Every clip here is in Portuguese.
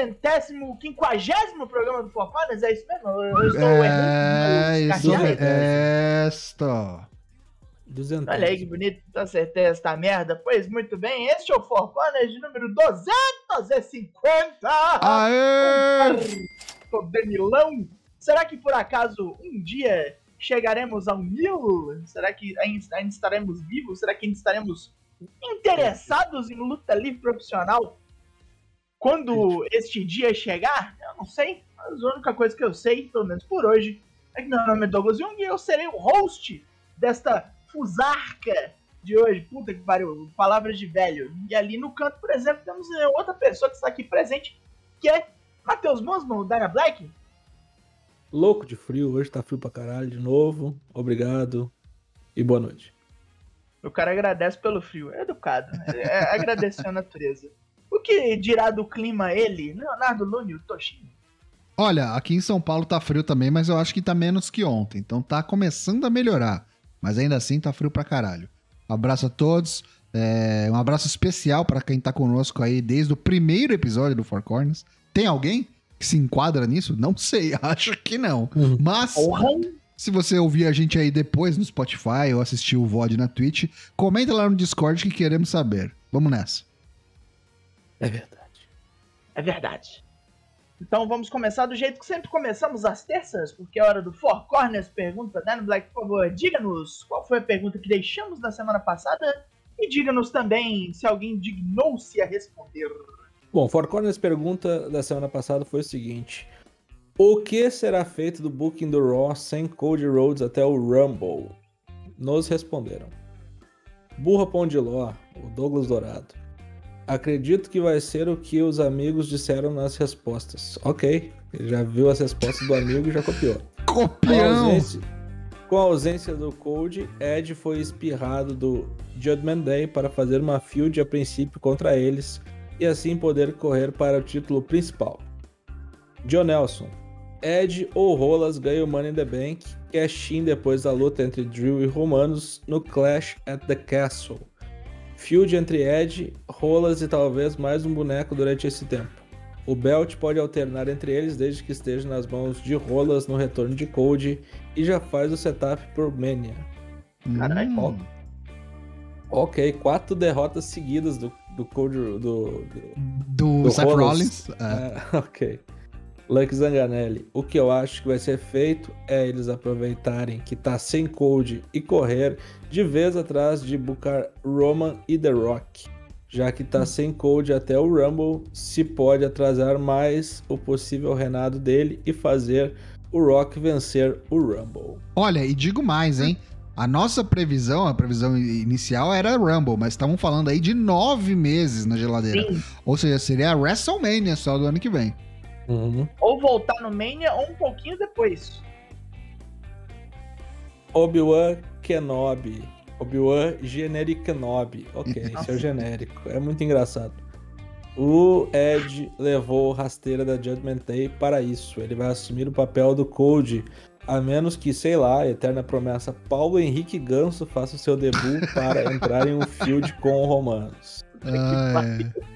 centésimo, quinquagésimo programa do Four Corners, é isso mesmo? Eu estou É, errando. isso é esto. 200. Olha aí que bonito, tá acertei esta merda. Pois muito bem, este é o Four Corners de número 250. Aê! O Danilão. Será que por acaso um dia chegaremos ao mil? Será que ainda estaremos vivos? Será que ainda estaremos interessados em luta livre profissional? Quando este dia chegar, eu não sei. Mas a única coisa que eu sei, pelo menos por hoje, é que meu nome é Douglas Jung e eu serei o host desta fusarca de hoje. Puta que pariu, palavras de velho. E ali no canto, por exemplo, temos eh, outra pessoa que está aqui presente, que é Matheus Mosman, o Dana Black. Louco de frio, hoje tá frio pra caralho de novo. Obrigado e boa noite. O cara agradece pelo frio. É educado, né? É agradecer a natureza. O que dirá do clima ele, Leonardo Lune, o Toshinho? Olha, aqui em São Paulo tá frio também, mas eu acho que tá menos que ontem. Então tá começando a melhorar. Mas ainda assim tá frio pra caralho. Um abraço a todos. é, um abraço especial pra quem tá conosco aí desde o primeiro episódio do Four Corners. Tem alguém que se enquadra nisso? Não sei, acho que não. Mas Porra! se você ouvir a gente aí depois no Spotify ou assistir o VOD na Twitch, comenta lá no Discord que queremos saber. Vamos nessa. É verdade. É verdade. Então vamos começar do jeito que sempre começamos às terças, porque é hora do Four Corners Pergunta. Dan Black, por favor, diga-nos qual foi a pergunta que deixamos na semana passada e diga-nos também se alguém dignou-se a responder. Bom, Four Corners pergunta da semana passada foi o seguinte: O que será feito do booking do Raw sem Cody Rhodes até o Rumble? Nos responderam. Burra Pão de Ló, o Douglas Dourado. Acredito que vai ser o que os amigos disseram nas respostas. Ok, ele já viu as respostas do amigo e já copiou. Com a ausência, com a ausência do Code, Ed foi espirrado do Judgment Day para fazer uma field a princípio contra eles e assim poder correr para o título principal. John Nelson. Ed ou Rolas ganha o Money in the Bank, cash in depois da luta entre Drew e Romanos no Clash at the Castle. Feud entre Ed, Rolas e talvez mais um boneco durante esse tempo. O belt pode alternar entre eles desde que esteja nas mãos de Rolas no retorno de Code e já faz o setup por Mania. Caralho. Hum. Ok, quatro derrotas seguidas do, do Code. Do, do, Do, Do Seth Rollins. É. Ah, ok. Luck Zanganelli. O que eu acho que vai ser feito é eles aproveitarem que tá sem Code e correr de vez atrás de Booker Roman e The Rock. Já que tá sem Code até o Rumble, se pode atrasar mais o possível reinado dele e fazer o Rock vencer o Rumble. Olha, e digo mais, hein? A nossa previsão, a previsão inicial era Rumble, mas estavam falando aí de nove meses na geladeira. Sim. Ou seja, seria a WrestleMania só do ano que vem. Ou voltar no Mania ou um pouquinho depois. Obi-Wan Kenobi. Obi-Wan Generic Kenobi. Ok, esse é o genérico. É muito engraçado. O Ed levou rasteira da Judgment Day para isso. Ele vai assumir o papel do Code. A menos que, sei lá, a eterna promessa Paulo Henrique Ganso faça o seu debut para entrar em um field com o Romanos. Ah, é.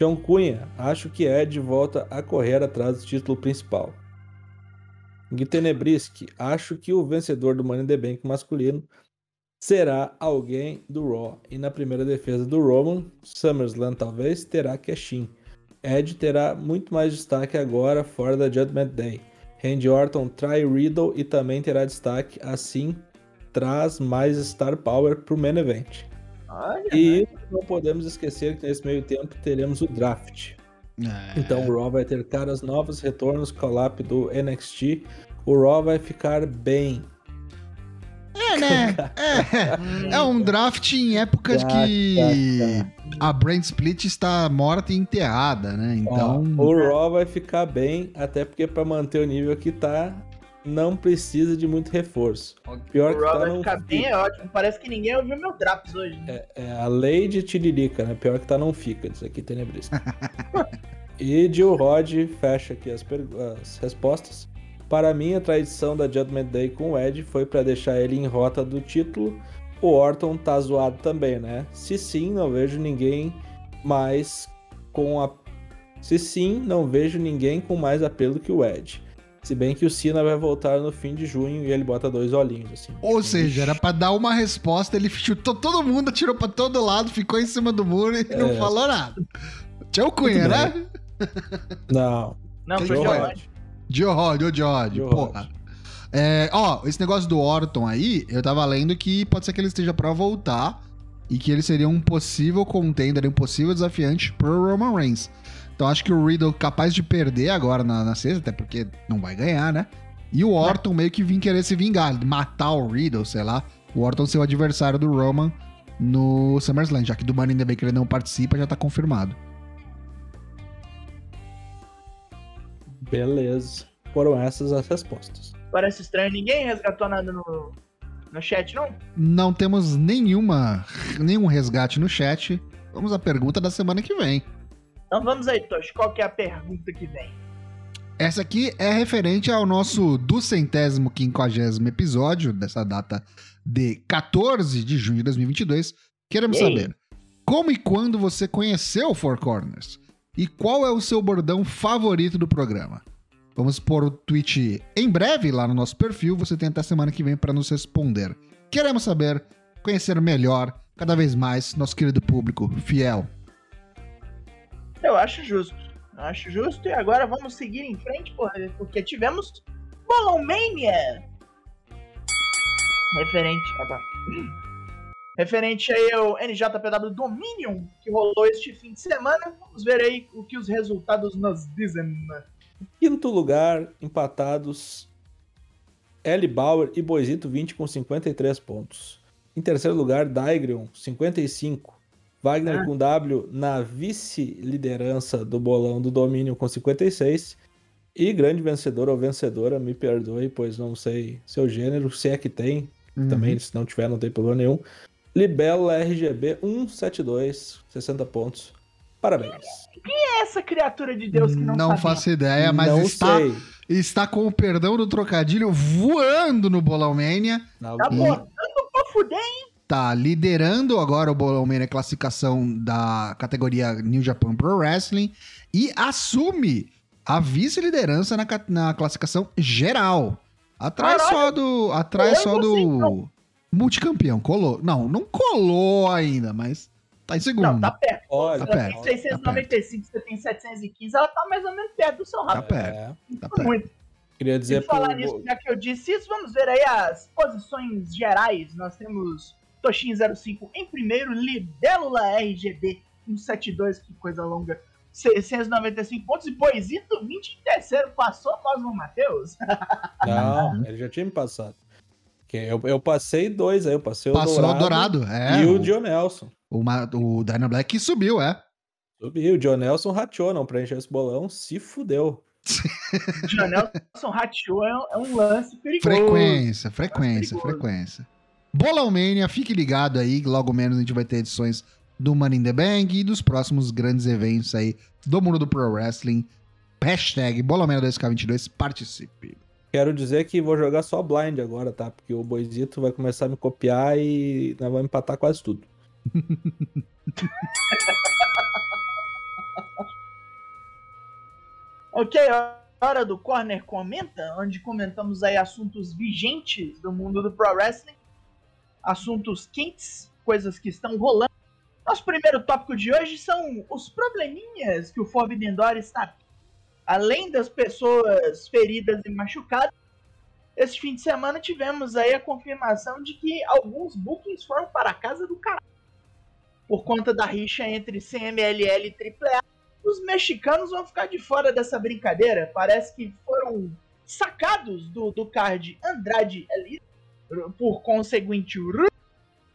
John Cunha, acho que Ed volta a correr atrás do título principal. Gui Tenebriski, acho que o vencedor do Money in the Bank masculino será alguém do Raw. E na primeira defesa do Roman, SummerSlam talvez, terá Cashin. Ed terá muito mais destaque agora fora da Judgment Day. Randy Orton trai Riddle e também terá destaque, assim traz mais Star Power pro main event. Olha, E não podemos esquecer que nesse meio tempo teremos o draft. É. Então o Raw vai ter caras novos, retornos, collab do NXT. O Raw vai ficar bem. É, né? É, é um draft em época de que a Brand Split está morta e enterrada, né? Então. Ó, o Raw vai ficar bem, até porque para manter o nível que tá, não precisa de muito reforço. Pior o que tá vai não ficar bem, é ótimo. Parece que ninguém ouviu meu Drops hoje. É, é a lei de Tiririca, né? Pior que tá não fica, isso aqui tenebrista. e Jill Rod fecha aqui as, as respostas. Para mim, a tradição da Judgment Day com o Ed foi para deixar ele em rota do título. O Orton tá zoado também, né? Se sim, não vejo ninguém mais com a Se sim, não vejo ninguém com mais apelo que o Edge. Se bem que o Cena vai voltar no fim de junho e ele bota dois olhinhos, assim. Ou seja, era pra dar uma resposta, ele chutou todo mundo, atirou pra todo lado, ficou em cima do muro e não É. falou nada. Tchau, Cunha, né? Não. Não, foi. Joe Rod, Joe porra. É, ó, esse negócio do Orton aí, eu tava lendo que pode ser que ele esteja pra voltar e que ele seria um possível contender, um possível desafiante pro Roman Reigns. Então acho que o Riddle capaz de perder agora na, na sexta, até porque não vai ganhar, né? E o Orton meio que vir querer se vingar, matar o Riddle, sei lá. O Orton ser o adversário do Roman no SummerSlam, já que do Money in the Bank ele não participa, já tá confirmado. Beleza. Foram essas as respostas. Parece estranho. Ninguém resgatou nada no, no chat, não? Não temos nenhuma, nenhum resgate no chat. Vamos à pergunta da semana que vem. Então vamos aí, Tosh. Qual que é a pergunta que vem? Essa aqui é referente ao nosso duzentésimo quinquagésimo episódio, dessa data de 14 de junho de 2022. Queremos Ei. saber como e quando você conheceu o Four Corners? E qual é o seu bordão favorito do programa? Vamos pôr o tweet em breve lá no nosso perfil. Você tem até semana que vem para nos responder. Queremos saber, conhecer melhor, cada vez mais, nosso querido público fiel. Eu acho justo. Eu acho justo. E agora vamos seguir em frente, porque tivemos Bolon Mania. Referente. opa. Referente aí ao NJPW Dominion, que rolou este fim de semana. Vamos ver aí o que os resultados nos dizem. Quinto lugar, empatados. L. Bauer e Boisito 20 com 53 pontos. Em terceiro lugar, Daigrion, 55. Wagner Ah. com W na vice-liderança do bolão do domínio com 56. E grande vencedor ou vencedora, me perdoe, pois não sei seu gênero, se é que tem. Também, se não tiver, não tem problema nenhum. Libelo RGB 172, 60 pontos. Parabéns. É essa criatura de Deus que não, não sabe. faço ideia, mas não está, sei. está com o perdão do trocadilho voando no Bolão Mania. Tá E- botando pra fuder, hein? Tá liderando agora o Bolão Mania classificação da categoria New Japan Pro Wrestling e assume a vice-liderança na, na classificação geral. Atrás Caralho! só do. Atrás só do. então. Multicampeão. Colou. Não, não colou ainda, mas tá em segundo. Não, tá perto. Olha, Tá perto. tem 695, você tem 715, ela tá mais ou menos perto do seu Tá rabo. perto. É, Tá perto. muito. queria E dizer falar pro- nisso, já que eu disse isso, vamos ver aí as posições gerais. Nós temos Toshin 05 em primeiro, Libélula RGB 172, que coisa longa, 695 pontos, e Boisito 20 em terceiro, passou Cosmo Matheus. Não, ele já tinha me passado. Que Eu, eu passei dois aí, eu passei o Passou Dourado, o Dourado. É, e o, o, John Nelson. o, o Dyna Black subiu, é. Subiu, o John Nelson rateou, não preencheu esse bolão, se fudeu. Janelson Ratio é, um- é um lance perigoso. Frequência, frequência, perigoso. frequência. Bolão Mania, fique ligado aí, logo menos a gente vai ter edições do Money in the Bank e dos próximos grandes eventos aí do mundo do Pro Wrestling. Hashtag Bolomania 2K22, participe. Quero dizer que vou jogar só blind agora, tá? Porque o Boisito vai começar a me copiar e nós vamos empatar quase tudo. Ok, hora do Corner Comenta, onde comentamos aí assuntos vigentes do mundo do Pro Wrestling, assuntos quentes, coisas que estão rolando. Nosso primeiro tópico de hoje são os probleminhas que o Forbidden Door está. Além das pessoas feridas e machucadas, esse fim de semana tivemos aí a confirmação de que alguns bookings foram para a casa do caralho. Por conta da rixa entre CMLL e AAA, os mexicanos vão ficar de fora dessa brincadeira. Parece que foram sacados do, do card Andrade Elite, por conseguinte,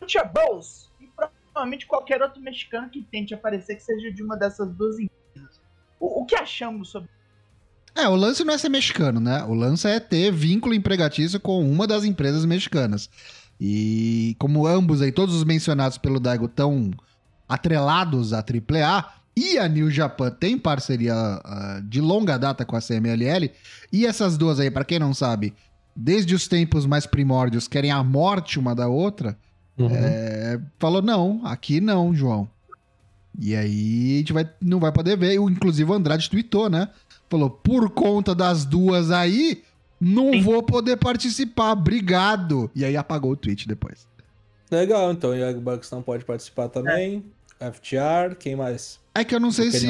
Luchables, e provavelmente qualquer outro mexicano que tente aparecer que seja de uma dessas duas empresas. O, o que achamos sobre É, o lance não é ser mexicano, né? O lance é ter vínculo empregatício com uma das empresas mexicanas. E como ambos aí, todos os mencionados pelo Daigo, estão atrelados à AAA, e a New Japan tem parceria ah, de longa data com a CMLL, e essas duas aí, pra quem não sabe, desde os tempos mais primórdios, querem a morte uma da outra, é, falou, não, aqui não, João. E aí a gente vai, não vai poder ver. Inclusive o Andrade tweetou, né? Falou, por conta das duas aí, não Sim. vou poder participar, obrigado. E aí apagou o tweet depois. Legal, então o Young Bucks não pode participar também. FTR, quem mais? É que eu não sei se.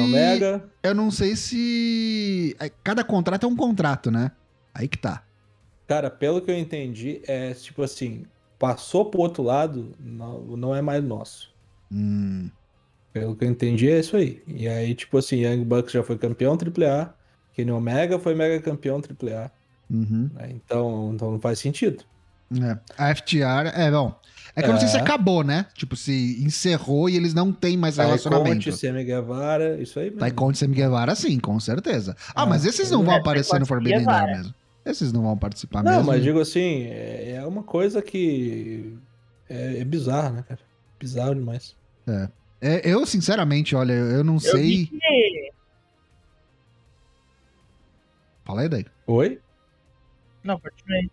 Eu não sei se. é, Cada contrato é um contrato, né? Aí que tá. Cara, pelo que eu entendi, é tipo assim, passou pro outro lado, não, não é mais nosso. Hum, Pelo que eu entendi, é isso aí. E aí, tipo assim, Young Bucks já foi campeão AAA, Kenny Omega foi mega campeão AAA. uhum, né? Então, então não faz sentido. é. A FTR, é bom. É que eu não sei se É. acabou, né? Tipo, se encerrou e eles não têm mais Conte, relacionamento. Semi Guevara, isso aí mesmo. Taekwondo e Sammy Guevara, sim, com certeza. Ah, Ah, mas esses não é, vão aparecer no Forbidden Door mesmo. Esses não vão participar Não, mesmo. mas digo assim, é, é uma coisa que é, é bizarro, né, cara? Bizarro demais. É, eu, sinceramente, olha, eu não Eu sei. vi que. Fala aí, daí. Oi? Não, continuei.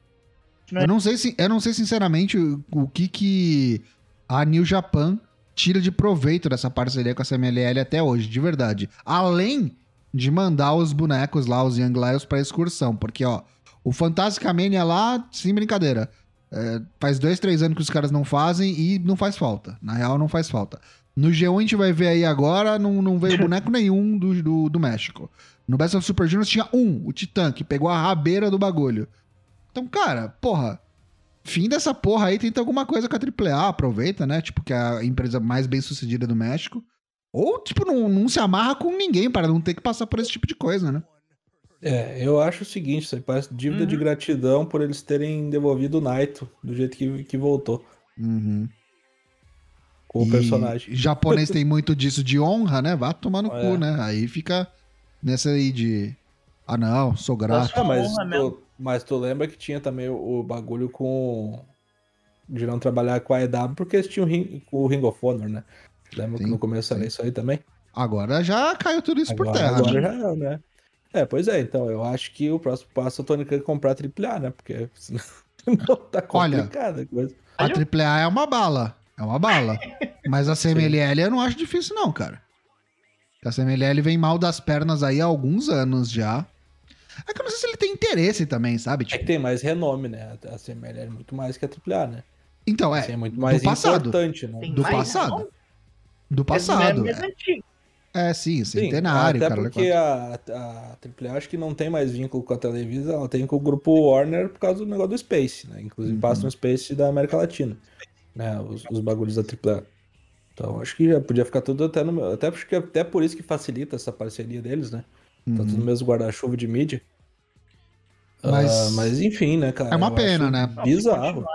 Eu não sei, se- eu não sei sinceramente o, o que que a New Japan tira de proveito dessa parceria com a CMLL até hoje, de verdade. Além de mandar os bonecos lá, os Young Lions, pra excursão. Porque, ó, o Fantastic Mania lá, sem brincadeira. é, faz dois, três anos que os caras não fazem e não faz falta. Na real, não faz falta. No G1 a gente vai ver aí agora, não, não veio boneco nenhum do, do, do México. No Best of Super Juniors tinha um, o Titã, que pegou a rabeira do bagulho. Então, cara, porra, fim dessa porra aí, tenta alguma coisa com a AAA, aproveita, né? Tipo, que é a empresa mais bem sucedida do México. Ou, tipo, não, não se amarra com ninguém para não ter que passar por esse tipo de coisa, né? É, eu acho o seguinte, isso aí parece dívida de Uhum. gratidão por eles terem devolvido o Naito do jeito que, que voltou Uhum. com o E personagem. japonês tem muito disso de honra, né? Vá tomar no É. cu, né? Aí fica nessa aí de. Ah, não, sou grato. Ah, mas, honra mesmo. tu, mas tu lembra que tinha também o, o bagulho com. de não trabalhar com a EW porque eles tinham o Ring- o Ring of Honor, né? Lembra Sim, que no começo era isso aí também? Agora já caiu tudo isso por Agora, terra. agora né? já é, né? É, pois é, então eu acho que o próximo passo é o Tony Khan comprar a AAA, né? Porque senão não tá Olha, complicada a coisa. A AAA é uma bala. É uma bala. Mas a CMLL eu não acho difícil, não, cara. A CMLL vem mal das pernas aí há alguns anos já. É que eu não sei se ele tem interesse também, sabe? É que Tipo, tem mais renome, né? A CML é muito mais que a AAA, né? então, Assim, é. é muito mais passado. importante, né? Tem Do mais, passado. Do passado. é antigo. É, sim, Sim, centenário, até cara. porque a, a AAA acho que não tem mais vínculo com a Televisa, ela tem com o grupo Warner por causa do negócio do Space, né? Inclusive Uhum. passa no Space da América Latina, né? Os, os bagulhos da AAA. Então acho que já podia ficar tudo até no meu. Até porque até por isso que facilita essa parceria deles, né? Tá tudo no Uhum. mesmo guarda-chuva de mídia. Mas- Ah, mas enfim, né, cara? É uma pena, acho né? Bizarro.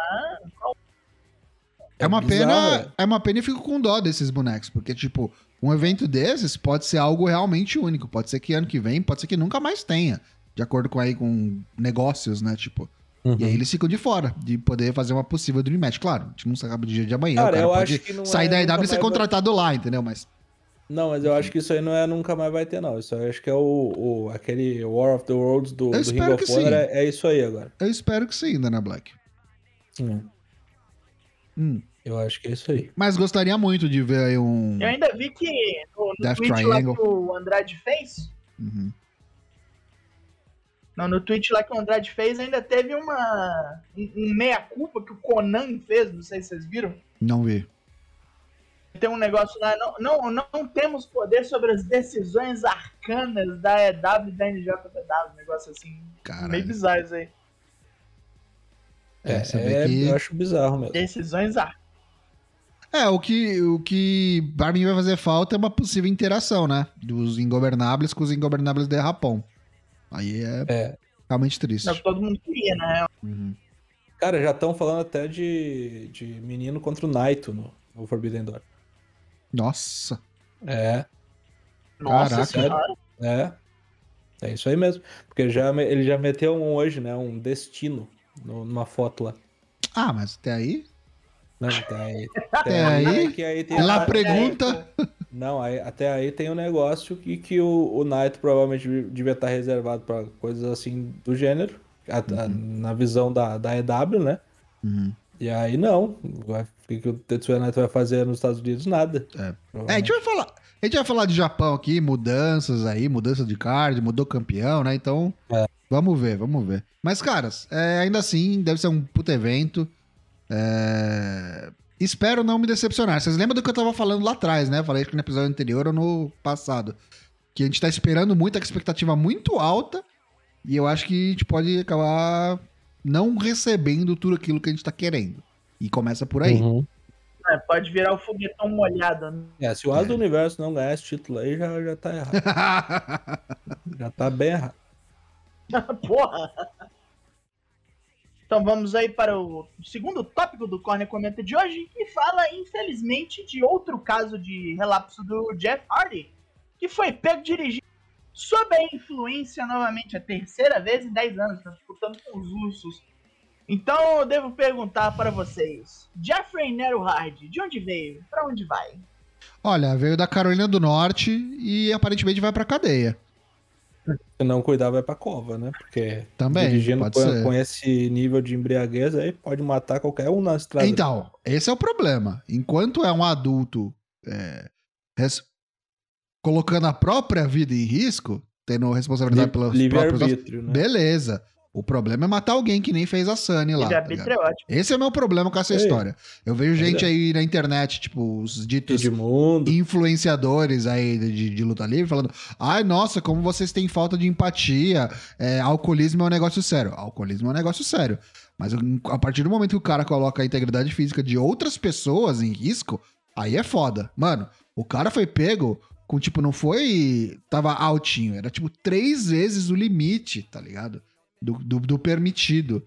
É uma bizarro, pena, é. é uma pena e fico com dó desses bonecos, porque tipo, um evento desses pode ser algo realmente único, pode ser que ano que vem, pode ser que nunca mais tenha, de acordo com aí com negócios, né, tipo. Uhum. E aí eles ficam de fora de poder fazer uma possível dream match, claro, a gente não sabe do dia de amanhã, Cara, o cara eu pode acho que não sair é da EW e ser mais vai- contratado lá, entendeu? Mas Não, mas eu acho que isso aí não é nunca mais vai ter, não. Isso aí eu acho que é o, o- aquele War of the Worlds do, do Ring espero of que Honor. sim. É, é isso aí agora. eu espero que sim, Dana Black. Hum. Eu acho que é isso aí. Mas gostaria muito de ver aí um. Eu ainda vi que no, no Death tweet Triangle. lá que o Andrade fez. Uhum. Não, no tweet lá que o Andrade fez, ainda teve uma. Um, um meia-culpa que o Conan fez, não sei se vocês viram. Não vi. Tem um negócio lá, não, não, não temos poder sobre as decisões arcanas da EW e da NJPW, um negócio assim, Caralho. meio bizarro isso aí. É, vê é, que- eu acho bizarro mesmo. Decisões arcanas. É, o que, o que para mim vai fazer falta é uma possível interação, né? Dos ingobernáveis com os ingobernáveis de Rapão. Aí é, É. realmente triste. Não, que todo mundo queria, né? Uhum. Cara, já estão falando até de, de menino contra o Naito no, no Forbidden Door. Nossa. É, Nossa Caraca. é. É isso aí mesmo. Porque já, ele já meteu um hoje, né? Um destino no- numa foto lá. Ah, mas até aí. Não, até aí. Até aí, é que aí tem Ela a- pergunta. Não, aí- até aí tem um negócio que, que o, o Naito provavelmente devia estar reservado para coisas assim do gênero, a- a- na visão da, da EW, né? Uhum. E aí não. O que, que o Tetsuya Naito vai fazer nos Estados Unidos? Nada. É, a gente vai falar. A gente vai falar de Japão aqui, mudanças aí, mudança de card, mudou campeão, né? Então, É. vamos ver, vamos ver. Mas, caras, é, ainda assim, deve ser um puto evento. É, Espero não me decepcionar. Vocês lembram do que eu tava falando lá atrás, né? Falei que no episódio anterior ou no passado. Que a gente tá esperando muito, com a expectativa muito alta. E eu acho que a gente pode acabar não recebendo tudo aquilo que a gente tá querendo. E começa por aí. Uhum. É, pode virar o foguetão molhado. né? É, se o As do Universo não ganhar esse título aí, já, já tá errado. já tá bem errado. Porra! Então vamos aí para o segundo tópico do Corner Comenta de hoje, que fala, infelizmente, de outro caso de relapso do Jeff Hardy, que foi pego dirigindo sob a influência novamente a terceira vez em 10 anos, tá disputando com os ursos. Então eu devo perguntar para vocês, Jeffrey Nero Hardy, de onde veio? Para onde vai? Olha, veio da Carolina do Norte e aparentemente vai pra cadeia. Se não cuidar, vai pra cova, né? Porque Também, dirigindo pode com, ser. com esse nível de embriaguez aí, pode matar qualquer um na estrada. Então, esse é o problema. Enquanto é um adulto é, res- colocando a própria vida em risco, tendo responsabilidade pelos próprios atos, Livre-arbítrio, né? beleza. O problema é matar alguém que nem fez a Sunny lá. Tá é ótimo. Esse é o meu problema com essa Ei. história. Eu vejo Pois gente é. aí na internet, tipo, os ditos Edmundo. influenciadores aí de, de luta livre falando: ai, nossa, como vocês têm falta de empatia. É, alcoolismo é um negócio sério. Alcoolismo é um negócio sério. Mas a partir do momento que o cara coloca a integridade física de outras pessoas em risco, aí é foda. Mano, o cara foi pego com, tipo, não foi. Tava altinho, era tipo três vezes o limite, tá ligado? Do, do, do permitido.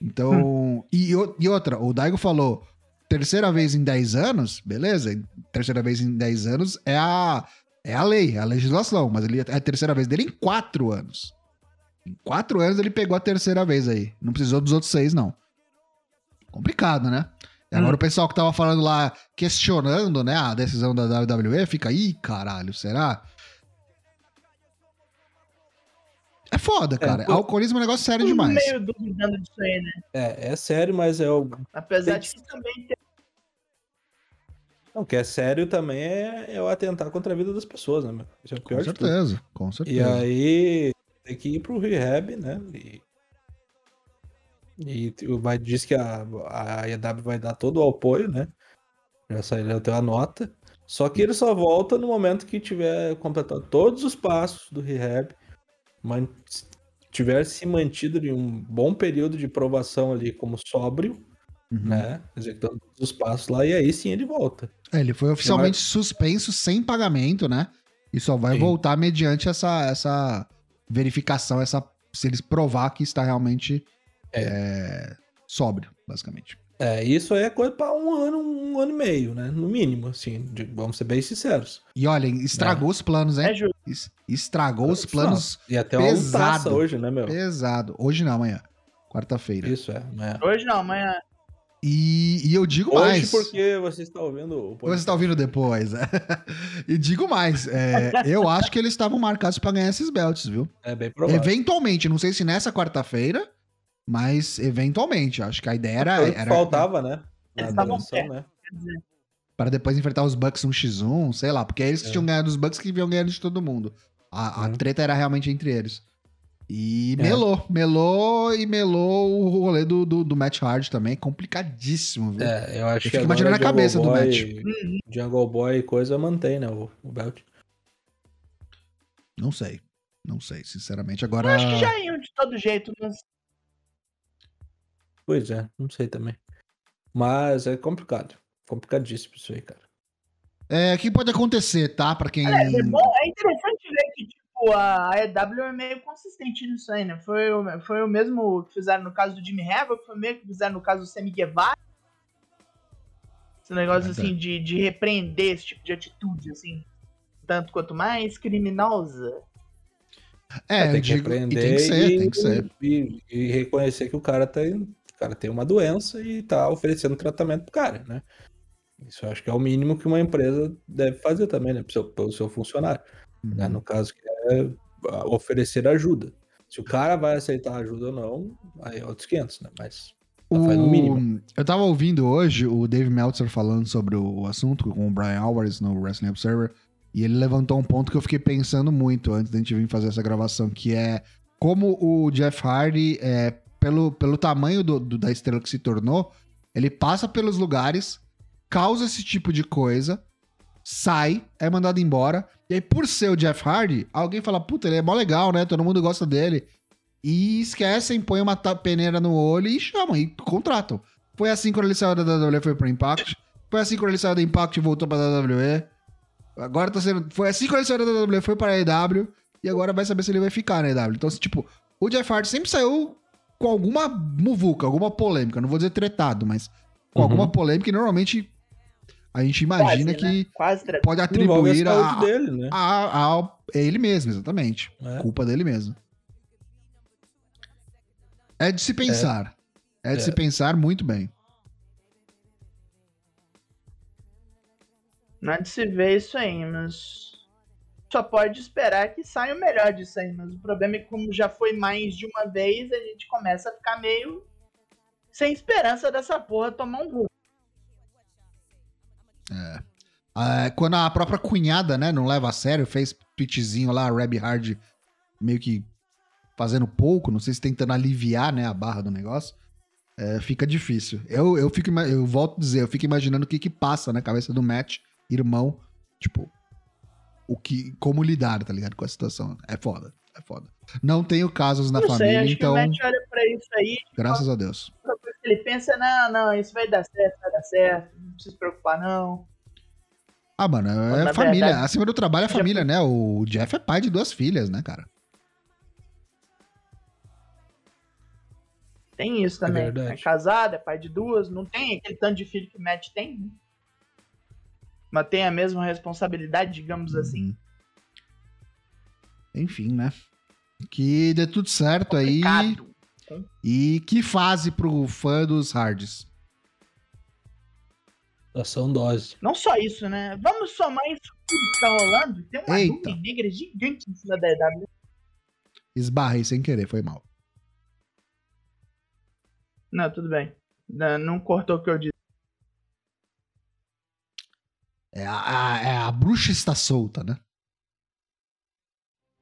Então. E, o- e outra, o Daigo falou. Terceira vez em 10 anos, beleza? Terceira vez em 10 anos é a, é a lei, é a legislação. Mas ele, é a terceira vez dele em 4 anos. Em 4 anos ele pegou a terceira vez aí. Não precisou dos outros seis, não. Complicado, né? E agora Hum. o pessoal que tava falando lá, questionando, né, a decisão da WWE, fica, ih, caralho, será? É foda, cara. pô- Alcoolismo é um negócio sério demais. meio duvidando disso aí, né? É, é sério, mas é o. Apesar Tem de que- também tem Não, o que é sério também é, é o atentar contra a vida das pessoas, né? Isso é o Com pior de tudo. certeza, com E certeza. aí tem que ir pro rehab, né? E, e vai, diz que a, a EW vai dar todo o apoio, né? Já saiu a nota. Só que ele só volta no momento que tiver completado todos os passos do rehab, tiver se mantido em um bom período de provação ali como sóbrio, Uhum. né? Executando todos os passos lá, e aí sim ele volta. É, ele foi oficialmente suspenso sem pagamento, né? E só vai Sim. voltar mediante essa, essa verificação, essa, se eles provar que está realmente é, sóbrio, basicamente. É, isso aí é coisa para um ano, um ano e meio, né? No mínimo, assim, de- vamos ser bem sinceros. E olha, estragou os planos, é hein? justo. Es- Estragou os planos E até pesado. hoje, né, meu? pesado. Hoje não, amanhã. Quarta-feira. Isso é. né? Hoje não, amanhã. E, e eu digo Hoje mais. porque você está ouvindo o Você está ouvindo depois. e digo mais. é, eu acho que eles estavam marcados para ganhar esses belts, viu? É bem provável. Eventualmente, não sei se nessa quarta-feira, mas eventualmente. Acho que a ideia era, era Faltava, né? Na Eles estavam direção, perto. né? Dizer, para depois enfrentar os Bucks 1x1, sei lá, porque é eles que É. tinham ganhado os Bucks que vinham ganhando de todo mundo. A, a Uhum. treta era realmente entre eles. E É. melou, melou e melou o rolê do, do, do Match Hard também, complicadíssimo, viu? É, eu acho Eu que imaginando a Jungle cabeça do Boy- match. Uhum. Jungle Boy e coisa mantém, né? O, o belt. Não sei, não sei, sinceramente. Eu Agora, acho que já iam de todo jeito, mas Pois é, não sei também. Mas é complicado. Complicadíssimo isso aí, cara. é, o que pode acontecer, tá? Pra quem... é, é bom, é interessante ver que tipo, a EW é meio consistente nisso aí, né? Foi, o- foi o mesmo que fizeram no caso do Jimmy Havoc, foi o mesmo que fizeram no caso do Sammy Guevara. Esse negócio Verdade. assim de, de repreender esse tipo de atitude, assim, tanto quanto mais criminosa. É, eu tem que digo, e aprender tem que ser, e, tem que ser. E, e reconhecer que o cara o cara tem uma doença e tá oferecendo tratamento pro cara, né? Isso eu acho que é o mínimo que uma empresa deve fazer também, né? Pro seu, pelo seu funcionário. né? Uhum. No caso, que é oferecer ajuda. Se o cara vai aceitar ajuda ou não, aí é outros 500, né? Mas tá fazendo o mínimo. Eu tava ouvindo hoje o Dave Meltzer falando sobre o assunto com o Brian Alvarez no Wrestling Observer. E ele levantou um ponto que eu fiquei pensando muito antes da gente vir fazer essa gravação, que é como o Jeff Hardy, é, pelo, pelo tamanho do, do, da estrela que se tornou, ele passa pelos lugares, causa esse tipo de coisa, sai, é mandado embora. E aí, por ser o Jeff Hardy, alguém fala, puta, ele é mó legal, né? Todo mundo gosta dele. E esquecem, põem uma peneira no olho e chamam, e contratam. Foi assim quando ele saiu da WWE, foi pro Impact. Foi assim quando ele saiu da Impact e voltou pra WWE. Agora tá sendo. Foi assim quando ele saiu da WWE, foi pra EW. E agora vai saber se ele vai ficar na EW. Então, tipo, o Jeff Hardy sempre saiu com alguma muvuca, alguma polêmica. Não vou dizer tretado, mas com uhum. alguma polêmica. E normalmente a gente imagina Quase, que né? pode atribuir a, a, dele, né? a, a, a, ele mesmo, exatamente. É. Culpa dele mesmo. É de se pensar. É, é de é. se pensar muito bem. Não é de se ver isso aí, mas só pode esperar que saia o melhor disso aí. Mas o problema é que, como já foi mais de uma vez, a gente começa a ficar meio sem esperança dessa porra tomar um rumo. É. Ah, quando a própria cunhada, né, não leva a sério, fez pitchzinho lá, Reb Hard meio que fazendo pouco, não sei se tentando aliviar, né, a barra do negócio, é, fica difícil. Eu, eu fico, eu volto a dizer, eu fico imaginando o que que passa na cabeça do Matt, irmão, tipo, o que, como lidar, tá ligado, com a situação. É foda, é foda. Não tenho casos na família, sei, então. Que o Matt olha pra isso aí. Graças a Deus. Ele pensa, não, não, isso vai dar certo, vai dar certo, não precisa se preocupar, não. Ah, mano, é família. Verdade, Acima do trabalho é família, né? O Jeff é pai de duas filhas, né, cara? Tem isso também. É, é, casado, é pai de duas, não tem aquele tanto de filho que o Matt tem. Né? Mas tem a mesma responsabilidade, digamos uhum. assim. Enfim, né? Que dê tudo certo Complicado. aí. E que fase pro fã dos Hards? Ação dose. Não só isso, né? Vamos somar isso tudo que tá rolando. Tem uma Eita. nuvem negra gigante em cima da EW. Esbarrei sem querer, foi mal. Não, tudo bem. Não, não cortou o que eu disse. É a, a, é a bruxa está solta, né?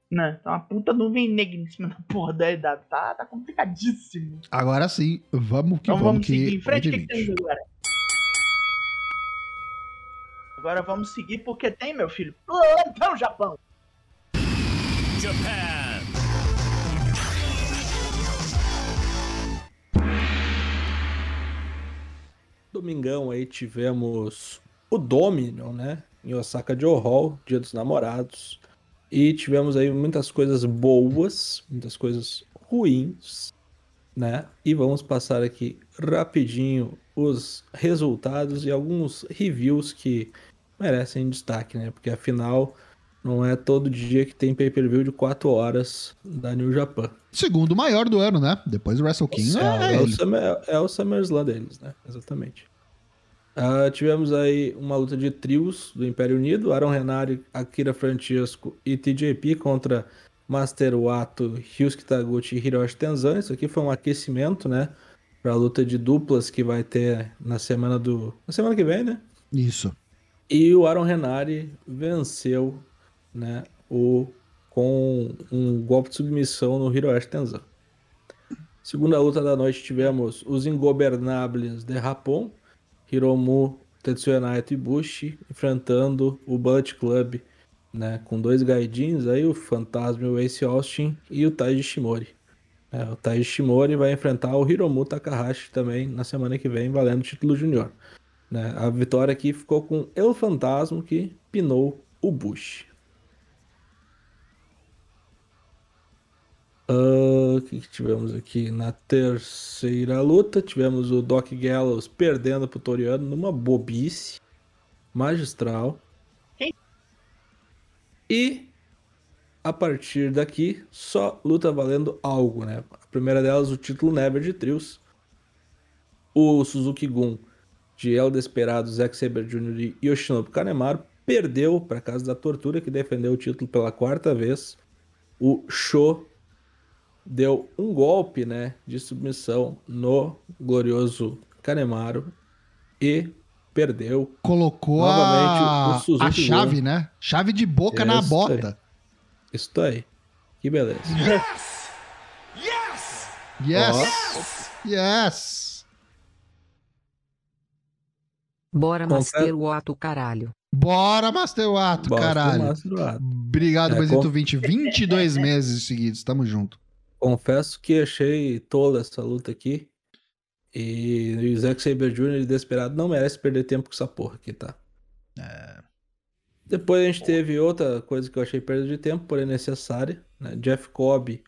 Não, tá uma puta nuvem negra em cima da porra da EW. Tá, tá complicadíssimo. Agora sim, vamos que então vamos. vamos seguir em frente. O que, que temos agora? Agora vamos seguir porque tem, meu filho, plantão Japão. Japan. Domingão aí tivemos o Dominion, né? Em Osaka Joe Hall, Dia dos Namorados. E tivemos aí muitas coisas boas, muitas coisas ruins, né? E vamos passar aqui rapidinho os resultados e alguns reviews que merecem destaque, né? Porque afinal não é todo dia que tem pay-per-view de 4 horas da New Japan. Segundo maior do ano, né? Depois do Wrestle King. É, é, é, o, Summer, é o SummerSlam deles, né? Exatamente. Uh, tivemos aí uma luta de trios do Império Unido, Aaron Renari, Akira Francesco e TJP contra Master Wato, Ryusuke Taguchi e Hiroshi Tenzan. Isso aqui foi um aquecimento, né? Para a luta de duplas que vai ter na semana do. Na semana que vem, né? Isso. E o Aaron Renari venceu, né? O com um golpe de submissão no Hiroshi Tenzan. Segunda luta da noite tivemos os Ingobernables de Rapon, Hiromu, Tetsuya Naito e Bushi enfrentando o Bullet Club, né, com dois gaidins aí, o Fantasma o Ace Austin e o Taiji Shimori. É, o Taiji Shimori vai enfrentar o Hiromu Takahashi também na semana que vem, valendo o título júnior. Né? A vitória aqui ficou com El Fantasma que pinou o Bush. O uh, que, que, tivemos aqui na terceira luta? Tivemos o Doc Gallows perdendo pro Toriano numa bobice magistral. E a partir daqui, só luta valendo algo, né? A primeira delas, o título Never de Trios. O Suzuki Gun de El Desperado, Zack Saber Jr. e Yoshinobu Kanemaru perdeu para casa da Tortura, que defendeu o título pela quarta vez. O Show deu um golpe né, de submissão no glorioso Kanemaru e perdeu. Colocou Novamente, a, o Suzuki a chave, né? Chave de boca na Isso bota. Isso aí. Que beleza. Yes! Yes! Yes! Yes! Bora, Master Otto, caralho. Bora, Master Wato, caralho. lado. Obrigado, É, Besito conf- 20. 22 meses seguidos, tamo junto. Confesso que achei tola essa luta aqui. E o Zack Saber Jr. desesperado não merece perder tempo com essa porra aqui, tá? Depois a gente teve outra coisa que eu achei perda de tempo, porém necessária. Né? Jeff Cobb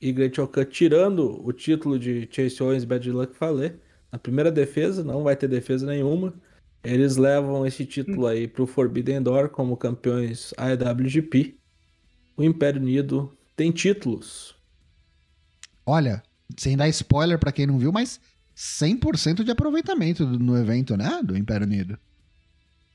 e Great Okan tirando o título de Chase Owens Bad Luck Fale. Na primeira defesa, não vai ter defesa nenhuma. Eles levam esse título aí pro Forbidden Door como campeões IWGP. O Império Unido tem títulos. Olha, sem dar spoiler pra quem não viu, mas 100% de aproveitamento do- no evento, né? Do Império Unido.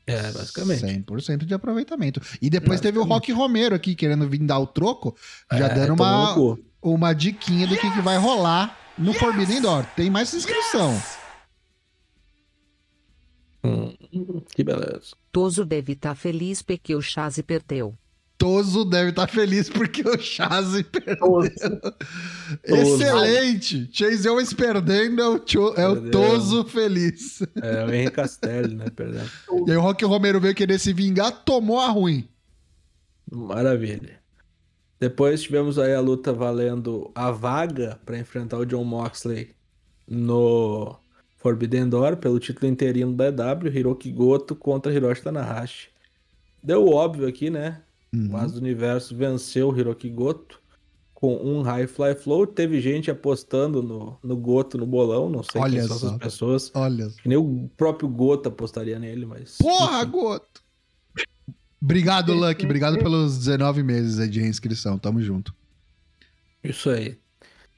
É, basicamente. 100% de aproveitamento. E depois teve o. Rock Romero aqui querendo vir dar o troco, já É, deram tomou uma, uma diquinha do que, que vai rolar no Forbidden Door. Tem mais inscrição. Hum, que beleza. Toso deve estar feliz porque o Chazi perdeu. Toso deve estar feliz porque o Chazi perdeu. Toso. Excelente! Chase Owens perdendo é o, Cho- é o. Toso feliz. É o Henry Castelli, né? Perdão. E aí o Rock Romero veio querer se vingar, tomou a ruim. Maravilha. Depois tivemos aí a luta valendo a vaga para enfrentar o John Moxley no Forbidden Door pelo título interino da EW, Hiroki Goto contra Hiroshi Tanahashi. Deu óbvio aqui, né? Uhum. O As do Universo venceu o Hiroki Goto com um High Fly Flow. Teve gente apostando no, no Goto no bolão, não sei Olha quem são essas pessoas. Olha. Que nem o próprio Goto apostaria nele, mas. Porra, enfim. Goto! Obrigado, Luck. Obrigado pelos 19 meses aí de reinscrição. Tamo junto. Isso aí.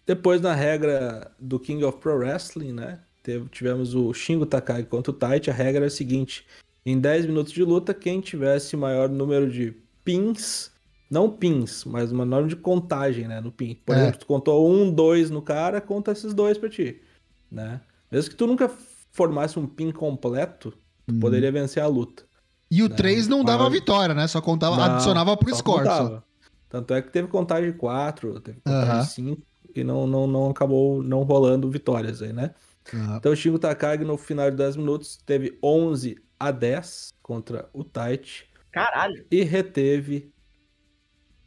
Depois, na regra do King of Pro Wrestling, né? teve- tivemos o Shingo Takagi contra o Taichi. A regra é a seguinte: em 10 minutos de luta, quem tivesse maior número de pins, não pins, mas maior número de contagem, né? No pin. Por É. exemplo, tu contou um, dois no cara, conta esses dois pra ti, né? Mesmo que tu nunca formasse um pin completo, tu Uhum. poderia vencer a luta. E o Né? 3 não dava Mas- vitória, né? Só contava, Não, adicionava pro só score. só. Tanto é que teve contagem 4, teve contagem Aham. 5 e não, não, não acabou não rolando vitórias aí, né? Ah, Então o Shingo Takagi no final de 10 minutos teve 11 a 10 contra o Taichi Caralho. e reteve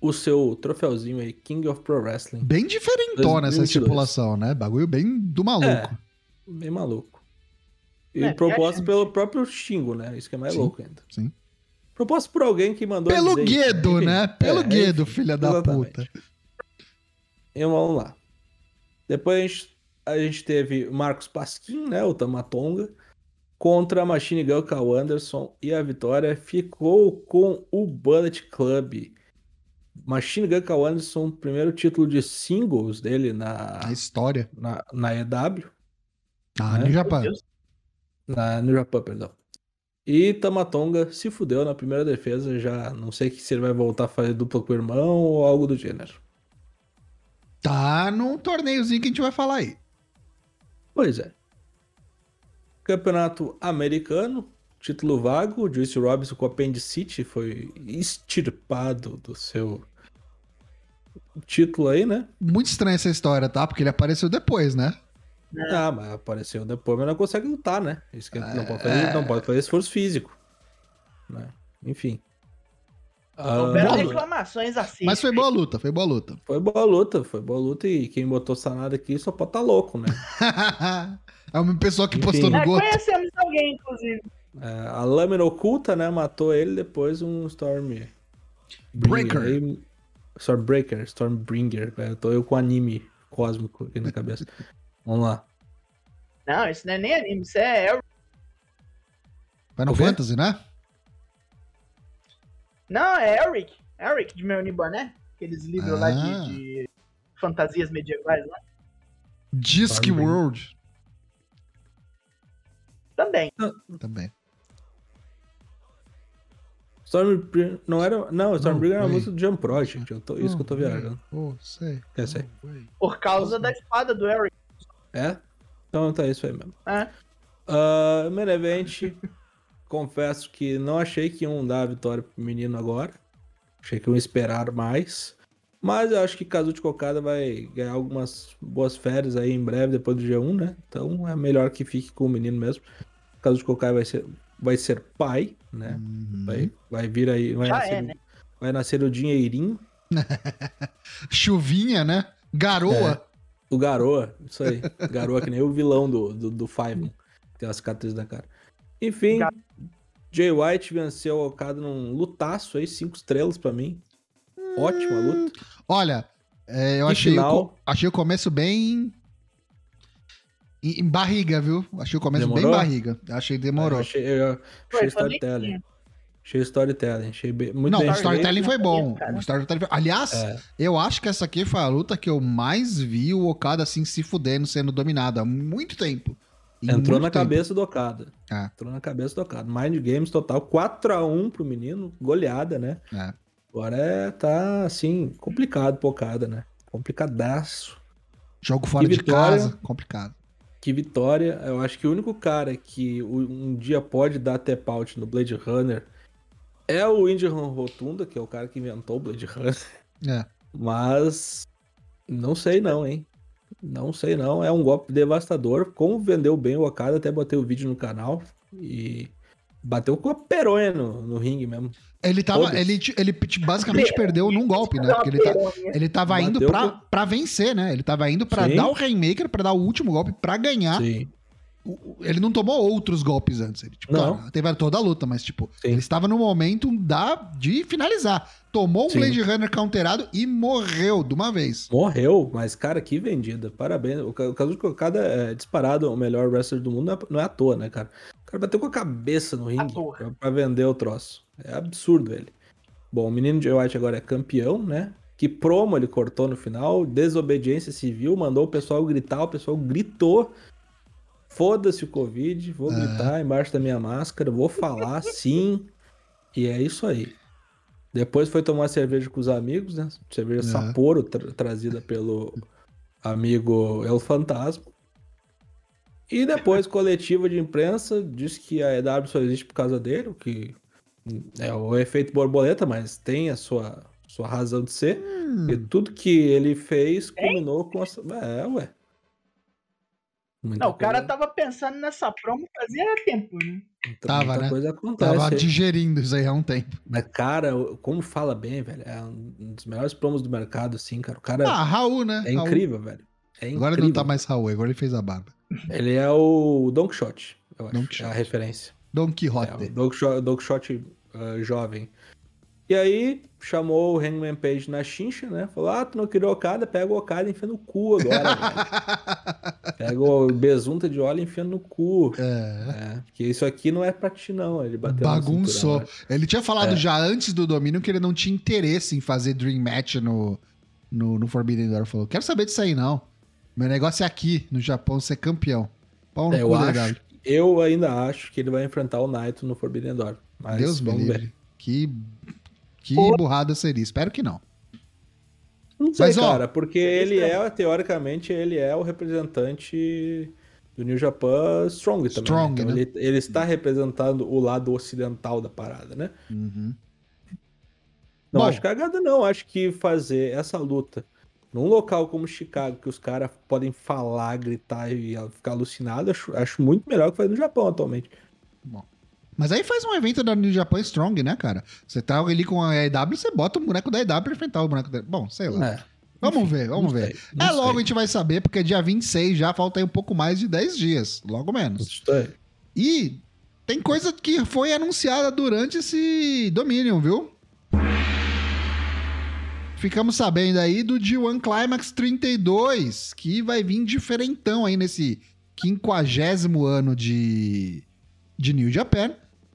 o seu troféuzinho aí, King of Pro Wrestling. Bem diferentona essa 2022. estipulação, né? Bagulho bem do maluco. É, bem maluco. E É, proposto pelo próprio Xingo, né? Isso que é mais Sim, louco ainda. sim. Proposto por alguém que mandou Pelo dizer Guedo, enfim. né? Pelo É, Guedo, enfim, filha da exatamente. puta. E vamos lá. Depois a gente, a gente teve Marcos Pasquim, né? O Tamatonga. Contra a Machine Gun Carl Anderson. E a vitória ficou com o Bullet Club. Machine Gun Carl Anderson, primeiro título de singles dele na, A história. na, na EW. Ah, É? no Japão. Na, no Japão, perdão. E Tamatonga se fudeu na primeira defesa. Já não sei se ele vai voltar a fazer dupla com o irmão ou algo do gênero. Tá num torneiozinho que a gente vai falar aí. Pois é. Campeonato americano, título vago, o Juice Robinson com apendicite foi extirpado do seu título aí, né? Muito estranha essa história, tá? Porque ele apareceu depois, né? Ah, mas apareceu depois, mas não consegue lutar, né? Isso que não, pode É. fazer, não pode fazer esforço físico. Né? Enfim. Ah, Houveram Boa. reclamações assim. Mas foi boa luta, foi boa luta. foi boa luta, foi boa luta e quem botou Sanada aqui só pode estar louco, né? é uma pessoa que Enfim. postou no É, Goto. conhecemos alguém, inclusive. É, a lâmina oculta, né? Matou ele depois um Storm Breaker. Aí- Stormbreaker, Stormbringer. velho. Tô eu com anime cósmico aqui na cabeça. Vamos lá. Não, isso não é nem anime, isso é. Final? Fantasy, né? Não, é Eric. Eric de meu Boné. Aqueles livros lá Ah. de, de fantasias medievais lá. Disc Stormbringer. World Também. também. Stormbringer não era. Não, Stormbringer era música do Jump Project. Eu tô, isso que eu tô viajando. Oh, sei. É, sei. Por causa da espada do Eric. É? Então tá isso aí mesmo. É. Uh, main event, confesso que não achei que iam dar a vitória pro menino agora. Achei que iam esperar mais. Mas eu acho que Kazuchi Kokada vai ganhar algumas boas férias aí em breve, depois do G1, né? Então é melhor que fique com o menino mesmo. Kazuchi Kokada vai ser, vai ser pai, né? Uhum. Vai, vai vir aí, vai Já nascer, é, o- né? vai nascer o dinheirinho. Chuvinha, né? Garoa. O Garoa, isso aí. Garoa que nem o vilão do, do, do Five, tem as cicatrizes na cara. Enfim, Jay White venceu o Okada num lutaço aí, cinco estrelas pra mim. Ótima luta. Olha, é, eu E achei o, final? co- achei o começo bem. Em, em barriga, viu? Achei o começo bem Demorou? barriga. Achei que demorou. Eu achei, eu achei foi storytelling. Achei storytelling. Achei bem, muito Não, bem o storytelling foi bom. cara. O storytelling foi- Aliás, É, eu acho que essa aqui foi a luta que eu mais vi o Okada assim se fudendo, sendo dominado há muito tempo. Em entrou muito na tempo. cabeça do Okada. É. Entrou na cabeça do Okada. Mind Games total. 4x1 pro menino. Goleada, né? É. Agora é, tá, assim, complicado pro Okada, né? Complicadaço. Jogo fora Que de vitória. casa, complicado. Que vitória. Eu acho que o único cara que um dia pode dar tap out no Blade Runner é o Indy Rotunda, que é o cara que inventou o Blade Runner. É. Mas não sei não, hein? Não sei não. É um golpe devastador. Como vendeu bem o Okada, até botei o vídeo no canal e bateu com a peronha no, no ringue mesmo. Ele tava. Ele, ele te- basicamente perdeu num golpe, né? Porque ele, tá, ele tava indo pra, com- pra vencer, né? Ele tava indo pra Sim. dar o Rainmaker, pra dar o último golpe, pra ganhar. Sim. Ele não tomou outros golpes antes. Ele, tipo, Não. claro, teve toda a luta, mas, tipo, Sim. ele estava no momento da, de finalizar. Tomou um Sim. Blade Runner counterado e morreu de uma vez. Morreu, mas cara, que vendida. Parabéns. O Ka- o Kazuchi Okada é disparado o melhor wrestler do mundo, não é, não é à toa, né, cara? O cara bateu com a cabeça no ringue pra, pra vender o troço. É absurdo ele. Bom, o menino Jay White agora é campeão, né? Que promo ele cortou no final, desobediência civil, mandou o pessoal gritar, o pessoal gritou. Foda-se o Covid, vou É. gritar embaixo da minha máscara, vou falar sim. E é isso aí. Depois foi tomar cerveja com os amigos, né? Cerveja É. Sapporo, tra- trazida pelo amigo El Fantasma. E depois, coletiva de imprensa, disse que a EW só existe por causa dele, o que é o efeito borboleta, mas tem a sua, sua razão de ser. E tudo que ele fez culminou com essa. É, ué. Muita Não, o cara coisa- tava pensando nessa promo fazia tempo, né? muita- Tava, muita né? coisa acontece. Tava aí. digerindo isso aí há um tempo. Mas, cara, como fala bem, velho, é um dos melhores promos do mercado, assim, cara. O cara Ah, Raul, né? é Raul. incrível, velho. É incrível. Agora ele não tá mais Raul, agora ele fez a barba. Ele é o Don Quixote, eu acho. Don É a Quixote. referência. Don É, Quixote. o Don Quixote, Don Quixote, ah, jovem. E aí, chamou o Hangman Page na chincha, né? Falou, ah, tu não queria Okada? Pega o Okada e enfia no cu agora. Pega o besunta de óleo e enfia no cu. É. É, porque isso aqui não é pra ti, não. Ele bateu Bagunçou. cintura, Ele tinha falado É. já antes do domínio que ele não tinha interesse em fazer Dream Match no, no, no Forbidden Door. Falou: quero saber disso aí, não. Meu negócio é aqui, no Japão, ser campeão. Pau no né? Eu, da acho, eu ainda acho que ele vai enfrentar o Naito no Forbidden Door. Mas Deus me livre. ver. Que, que Pô. burrada seria. Espero que não. Não sei, Mas, ó, cara, porque ele é, teoricamente, ele é o representante do New Japan Strong também. Strong, né? Então né? ele, ele está representando o lado ocidental da parada, né? Uhum. Não Bom. acho cagada, não. Acho que fazer essa luta num local como Chicago, que os caras podem falar, gritar e ficar alucinado, acho, acho muito melhor que fazer no Japão atualmente. Mas aí faz um evento da New Japan Strong, né, cara? Você tá ali com a EW, você bota o boneco da EW pra enfrentar o boneco da. Bom, sei lá. É, Vamos ver, vamos ver. sei, É logo a gente vai saber, porque dia 26 já falta aí um pouco mais de 10 dias, logo menos. Sei. E tem coisa que foi anunciada durante esse Dominion, viu? Ficamos sabendo aí do G1 Climax 32, que vai vir diferentão aí nesse quinquagésimo ano de, de New Japan.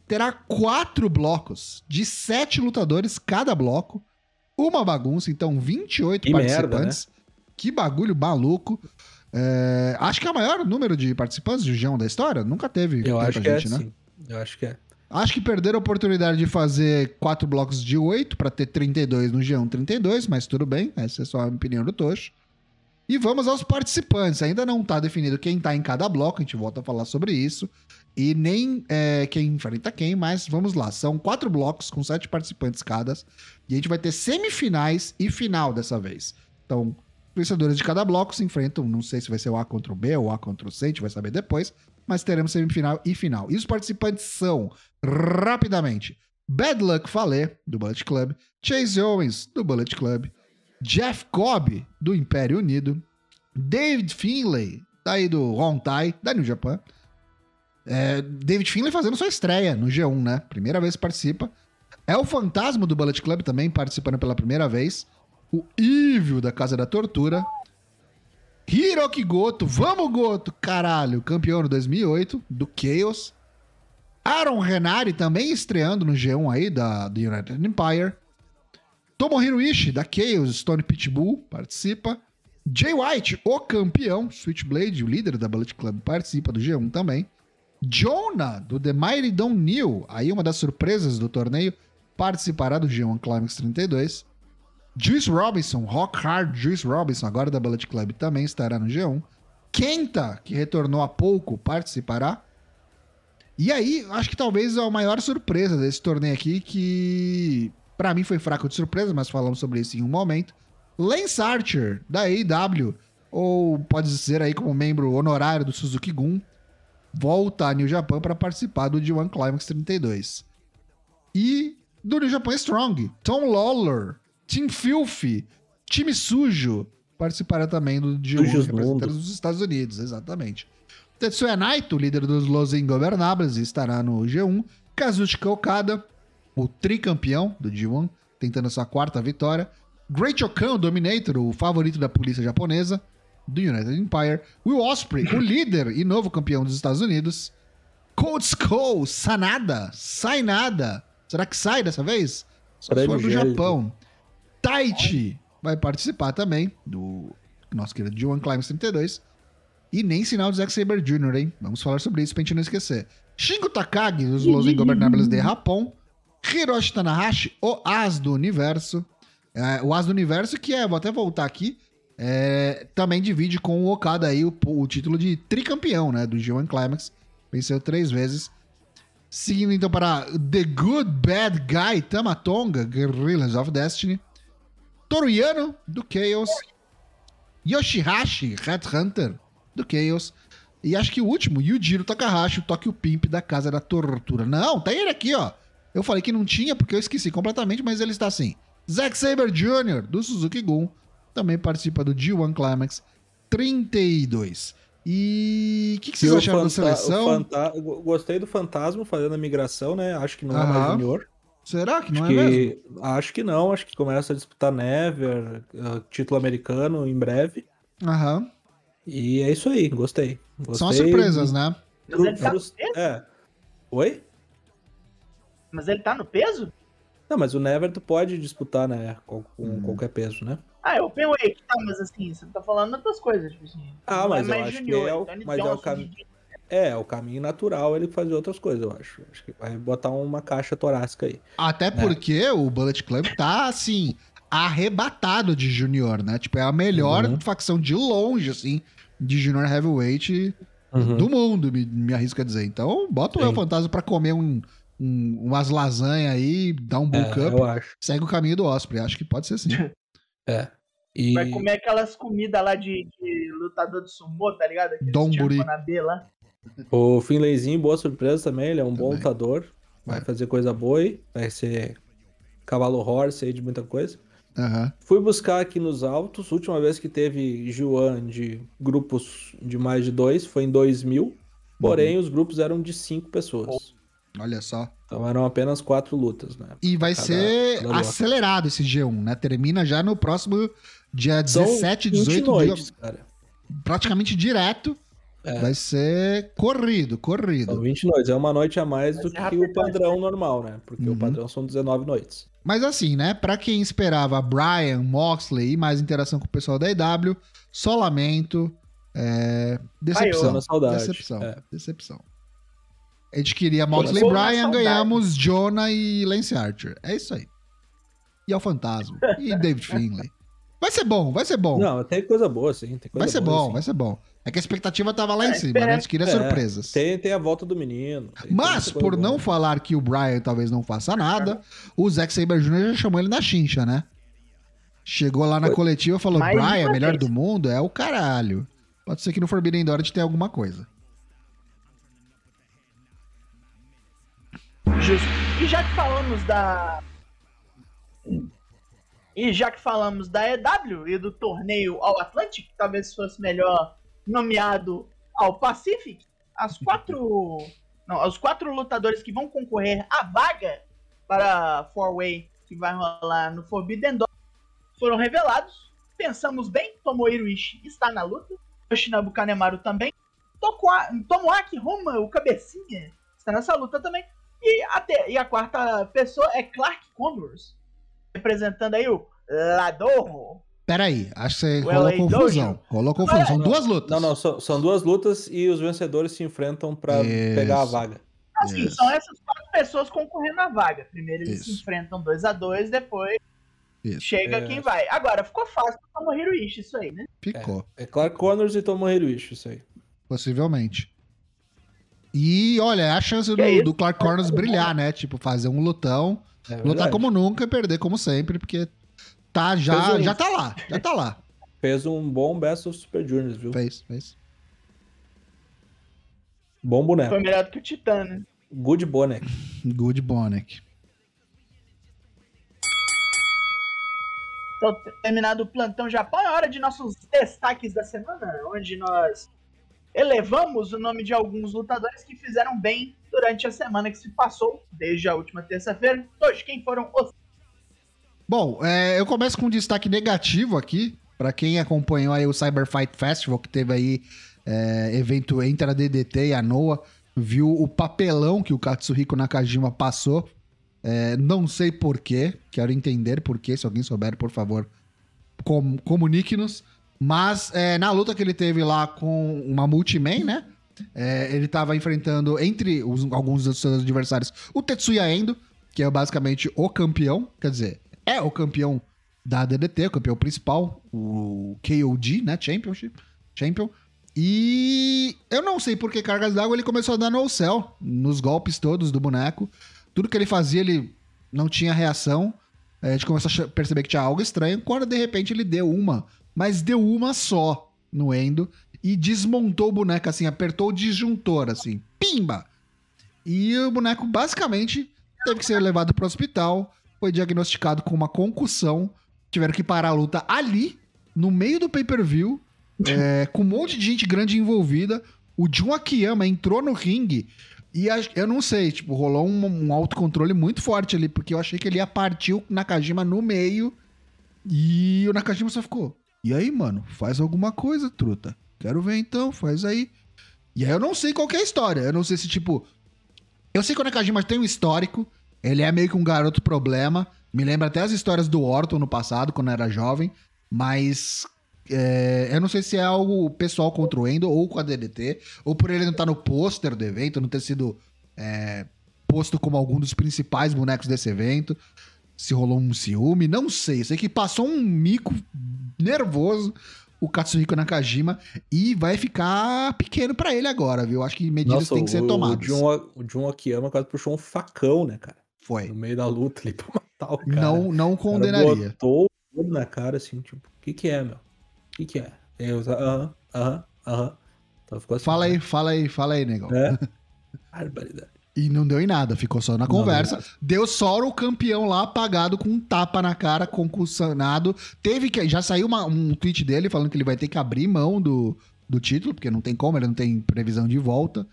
Terá quatro blocos de sete lutadores cada bloco. Uma bagunça, então 28 Que merda, né? participantes. Que bagulho maluco. É, acho que é o maior número de participantes do G1 da história. Nunca teve Eu acho que é gente, né? sim. Eu acho que é. Acho que perderam a oportunidade de fazer quatro blocos de oito para ter 32 no G1 32, mas tudo bem, essa é só a opinião do Tocho. E vamos aos participantes. Ainda não tá definido quem tá em cada bloco, a gente volta a falar sobre isso. E nem é, quem enfrenta quem, mas vamos lá. São quatro blocos com sete participantes cada. E a gente vai ter semifinais e final dessa vez. Então, vencedores de cada bloco se enfrentam. Não sei se vai ser o A contra o B ou o A contra o C, a gente vai saber depois. Mas teremos semifinal e final. E os participantes são, rapidamente, Bad Luck Fale, do Bullet Club, Chase Owens, do Bullet Club, Jeff Cobb, do Império Unido, David Finlay, daí do Hontai, da New Japan. É, David Finlay fazendo sua estreia no G1, né? Primeira vez que participa. É o Fantasma do Bullet Club também participando pela primeira vez. O Evil da Casa da Tortura. Hiroki Goto, vamos Goto, caralho, campeão de 2008 do Chaos. Aaron Renari também estreando no G1 aí da do United Empire. Tomohiro Ishii da Chaos Stone Pitbull participa. Jay White, o campeão, Switchblade, o líder da Bullet Club, participa do G1 também. Jonah, do The Mighty Don't New, aí uma das surpresas do torneio, participará do G1 Climax 32. Juice Robinson, Rock Hard Juice Robinson, agora da Bullet Club, também estará no G1. Kenta, que retornou há pouco, participará. E aí, acho que talvez a maior surpresa desse torneio aqui, que para mim foi fraco de surpresa, mas falamos sobre isso em um momento. Lance Archer, da AEW, ou pode ser aí como membro honorário do Suzuki Gun, volta a New Japan para participar do G1 Climax 32. E do New Japan Strong, Tom Lawler, Team Filthy, time sujo, participará também do G1 Sujos representando dos Estados Unidos, exatamente. Tetsuya Naito, líder dos Los Ingobernables, estará no G1. Kazuchika Okada, o tricampeão do G1, tentando sua quarta vitória. Great Okan, o Dominator, o favorito da polícia japonesa, do United Empire. Will Ospreay, o líder e novo campeão dos Estados Unidos. Cold Skull, Sanada, sai nada. Será que sai dessa vez? Só se for do Japão. Taichi vai participar também do nosso querido G1 Climax 32. E nem sinal do Zack Saber Jr., hein? Vamos falar sobre isso pra gente não esquecer. Shingo Takagi, dos Los Ingobernables de Japão. Hiroshi Tanahashi, o As do Universo. É, o As do Universo, que é, vou até voltar aqui, é, também divide com o Okada aí o, o título de tricampeão, né? Do G1 Climax. Venceu três vezes. Seguindo então para The Good Bad Guy Tamatonga, Guerrillas of Destiny. Toru Yano, do Chaos. Yoshihashi, Headhunter, do Chaos. E acho que o último, Yujiro Takahashi, o Tokyo Pimp da Casa da Tortura. Não, tá ele aqui, ó. Eu falei que não tinha porque eu esqueci completamente, mas ele está assim. Zack Saber Jr., do Suzuki Gun, também participa do G1 Climax 32. E o que, que vocês E o acharam da seleção? fanta- Gostei do Fantasma fazendo a migração, né? Acho que não é mais junior. Será que não Acho é mesmo? que, acho que não, acho que começa a disputar Never, uh, título americano em breve. Aham. E é isso aí, gostei. gostei São as surpresas, né? Mas ele tá no peso? É. Oi? Mas ele tá no peso? Não, mas o Never tu pode disputar, né? Com, com Hum. qualquer peso, né? Ah, eu pensei que tá, mas assim, você tá falando outras coisas, tipo assim. Ah, não mas eu mais acho que junior, é o- mas é o Johnson cam- de- É, o caminho natural ele fazer outras coisas, eu acho. Acho que vai botar uma caixa torácica aí. Até porque o Bullet Club tá, assim, arrebatado de junior, né? Tipo, é a melhor Uhum. facção de longe, assim, de junior heavyweight Uhum. do mundo, me, me arrisco a dizer. Então, bota o Sim. El Fantasma pra comer um, um- umas lasanhas aí, dar um bulk É, up, eu segue o caminho do Osprey. Acho que pode ser sim. É. E... Vai comer aquelas comidas lá de, de lutador de sumô, tá ligado? Aqueles. Champanabê lá. O Finlayzinho, boa surpresa também, ele é um bom Também. lutador. Vai É. fazer coisa boa aí. Vai ser cavalo horse aí de muita coisa. Aham. Fui buscar aqui nos altos. Última vez que teve Juan de grupos de mais de dois foi em 2000. Porém, os grupos eram de cinco pessoas. Olha só. Então eram apenas quatro lutas, né? E vai Cada- ser cada acelerado esse G1, né? Termina já no próximo dia São 17, 20 18 noites, dias. cara. Praticamente direto. É. Vai ser corrido, corrido. São 20 noites. É uma noite a mais do que o padrão normal, né? Porque Uhum. o padrão são 19 noites. Mas assim, né? Pra quem esperava Brian, Moxley e mais interação com o pessoal da EW, só lamento. É... Decepção. Na saudade. Decepção. É. Decepção. A gente queria Moxley Brian, saudade. ganhamos Jonah e Lance Archer. É isso aí. E é o Fantasma. E David Finlay. Vai ser bom, vai ser bom. Não, tem coisa boa, sim. Tem coisa vai ser boa, bom, sim. vai ser bom. É que a expectativa tava lá em É, cima, né? A gente queria É, surpresas. Tem, tem a volta do menino. tem- tem Mas, coisa por boa. não falar que o Brian talvez não faça nada, o Zack Saber Jr. já chamou ele na chincha, né? Chegou lá na Foi. coletiva e falou: Mais Brian, melhor vez. do mundo é o caralho. Pode ser que no Forbidden Door a gente tenha alguma coisa. Justo. E já que falamos da. E já que falamos da EW e do torneio ao Atlantic, talvez fosse melhor nomeado ao Pacific, as quatro. Não, os quatro lutadores que vão concorrer à vaga para Four Way que vai rolar no Forbidden Door foram revelados. Pensamos bem, Tomohiro Ishii está na luta, Yoshinabu Kanemaru também, Tomoaki Roma, o cabecinha, está nessa luta também. E, até, e a quarta pessoa é Clark Connors, representando aí o Ladorro. Peraí, acho que você O rolou LA confusão. Dojo. Rolou confusão. São duas lutas. Não, não, são, são duas lutas e os vencedores se enfrentam pra Isso. pegar a vaga. Assim, Isso. são essas quatro pessoas concorrendo à vaga. Primeiro eles se Isso. enfrentam dois a dois, depois Isso. chega É. quem vai. Agora, ficou fácil pro Tomohiro Ishii isso aí, né? Ficou, É Clark Connors e Tomohiro Ishii, isso aí. possivelmente. E olha, é a chance do, é do Clark Connors brilhar, né? Tipo, fazer um lutão, É lutar como nunca e perder como sempre, porque tá já, Fez um- já tá lá, já tá lá. Fez um bom Best of Super Juniors, viu? Fez, fez. Bom boneco. Foi melhor do que o Titã, né? Good boneco. Good Bonek. Então, terminado o plantão Japão, é hora de nossos destaques da semana, onde nós elevamos o nome de alguns lutadores que fizeram bem durante a semana que se passou, desde a última terça-feira. Hoje, quem foram os. Bom, é, eu começo com um destaque negativo aqui, pra quem acompanhou aí o Cyber Fight Festival, que teve aí é, evento entre a DDT e a Noah, viu o papelão que o Katsuhiko Nakajima passou. É, não sei porquê, quero entender porquê, se alguém souber, por favor, com- comunique-nos. Mas é, na luta que ele teve lá com uma Multiman, né? é, ele tava enfrentando, entre os- alguns dos seus adversários, o Tetsuya Endo, que é basicamente o campeão, quer dizer, é o campeão da DDT, o campeão principal, o KOD, né? Championship. Champion. E eu não sei por que cargas d'água ele começou a dar no céu, nos golpes todos do boneco. Tudo que ele fazia, ele não tinha reação. A gente começou a perceber que tinha algo estranho, quando de repente ele deu uma, mas deu uma só no Endo e desmontou o boneco assim, apertou o disjuntor assim, pimba! E o boneco basicamente teve que ser levado para o hospital, foi diagnosticado com uma concussão, tiveram que parar a luta ali, no meio do pay-per-view, é, com um monte de gente grande envolvida. O Jun Akiyama entrou no ringue e a- eu não sei, tipo, rolou um, um autocontrole muito forte ali, porque eu achei que ele ia partir o Nakajima no meio e o Nakajima só ficou. E aí, mano, faz alguma coisa, truta. Quero ver então, faz aí. E aí eu não sei qual é a história. Eu não sei se, tipo. Eu sei que o Nakajima tem um histórico. Ele é meio que um garoto problema. Me lembra até as histórias do Orton no passado, quando era jovem. Mas. é, eu não sei se é algo pessoal contra o Endo ou com a DDT. Ou por ele não estar no pôster do evento, não ter sido é, posto como algum dos principais bonecos desse evento. Se rolou um ciúme, não sei. Sei que passou um mico nervoso o Katsuhiko Nakajima e vai ficar pequeno pra ele agora, viu? Acho que medidas Nossa, têm que ser o, tomadas. O Jun, o Jun Akiyama quase puxou um facão, né, cara? Foi. No meio da luta ali pra matar o cara. Não, não O cara condenaria. botou tudo na cara, assim, tipo, o que que é, meu? O que que é? Eu, aham, aham, aham. Então assim. Fala aí, fala aí, fala aí, negão. É. Barbaridade. E não deu em nada, ficou só na Não conversa. nada. Deu só o campeão lá apagado com um tapa na cara, concussionado. Teve que. Já saiu uma- um tweet dele falando que ele vai ter que abrir mão do, do título, porque não tem como, ele não tem previsão de volta.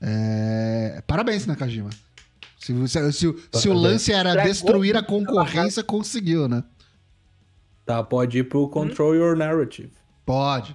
É, Parabéns, Nakajima. Se, se, se, se o lance era destruir a concorrência, conseguiu, né? Tá, pode ir pro Control Your Narrative. Pode.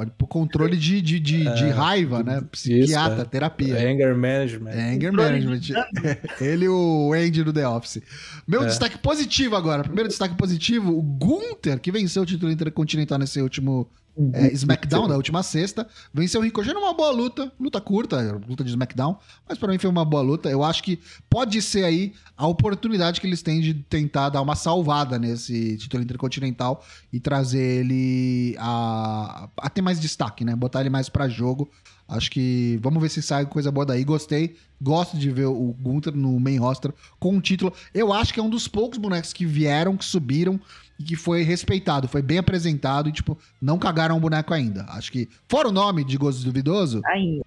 Pode pro controle de, de, de, de raiva, né? Psiquiatra, é. terapia. Anger Management. É, Anger Controle Management. Ele e o Andy do The Office. Meu É. destaque positivo agora. Primeiro destaque positivo, o Gunther, que venceu o título intercontinental nesse último é, SmackDown da última sexta. Venceu o Ricochet numa boa luta, luta curta, luta de SmackDown, mas pra mim foi uma boa luta. Eu acho que pode ser aí a oportunidade que eles têm de tentar dar uma salvada nesse título intercontinental e trazer ele a, a ter mais destaque, né? Botar ele mais pra jogo. Acho que vamos ver se sai coisa boa daí. Gostei. Gosto de ver o Gunther no main roster com o título. Eu acho que é um dos poucos bonecos que vieram, que subiram e que foi respeitado, foi bem apresentado e, tipo, não cagaram o boneco ainda. Acho que, fora o nome de Gozo Duvidoso, Ainda.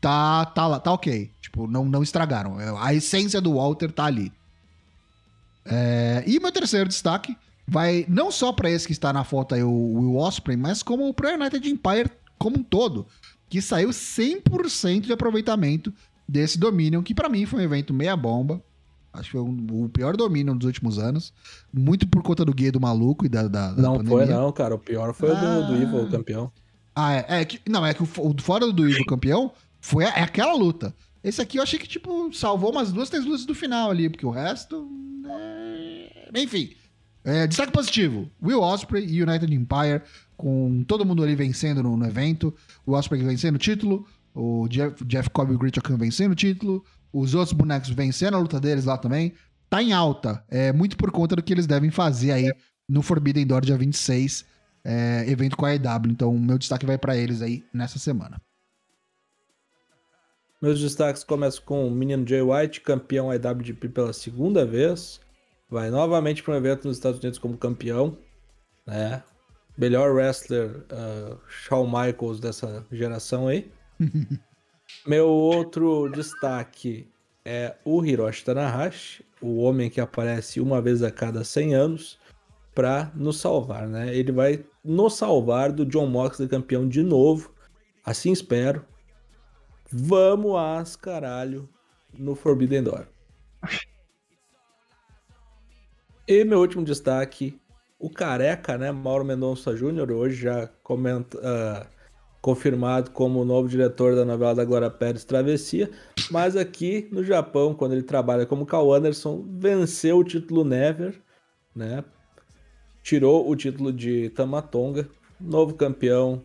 tá, tá, lá- tá ok. Tipo, não, não estragaram. É, A essência do Walter tá ali. É, e meu terceiro destaque vai não só pra esse que está na foto aí, o Will Osprey, mas como pro United Empire como um todo, que saiu 100% de aproveitamento desse Dominion, que pra mim foi um evento meia bomba. Acho que foi um- o pior Dominion dos últimos anos. Muito por conta do guia do maluco e da, da, da Não foi, pandemia. não, cara. O pior foi o do, do Ah. Evil, o campeão. Ah, é, é que, não, é que o, o fora do Ivo campeão foi é aquela luta. Esse aqui eu achei que, tipo, salvou umas duas, três lutas do final ali, porque o resto. é, Enfim. É, destaque positivo: Will Osprey e United Empire, com todo mundo ali vencendo no, no evento. O Osprey vencendo o título, o Jeff, Jeff Cobb e o Grit Okan vencendo o título, os outros bonecos vencendo a luta deles lá também. Tá em alta. É muito por conta do que eles devem fazer aí no Forbidden Door dia 26 é, evento com a EW. Então, meu destaque vai pra eles aí nessa semana. Meus destaques começam com o menino Jay White, campeão IWGP pela segunda vez. Vai novamente para um evento nos Estados Unidos como campeão. Né? Melhor wrestler ah, Shawn Michaels dessa geração aí. Meu outro destaque é o Hiroshi Tanahashi, o homem que aparece uma vez a cada 100 anos para nos salvar, né? Ele vai nos salvar do John Moxley campeão de novo. Assim espero. Vamos às caralho no Forbidden Door. E meu último destaque, o careca, né? Mauro Mendonça Júnior, hoje já comenta, ah, confirmado como o novo diretor da novela da Glória Pérez Travessia. Mas aqui no Japão, quando ele trabalha como Cal Anderson, venceu o título Never, né? Tirou o título de Tamatonga, novo campeão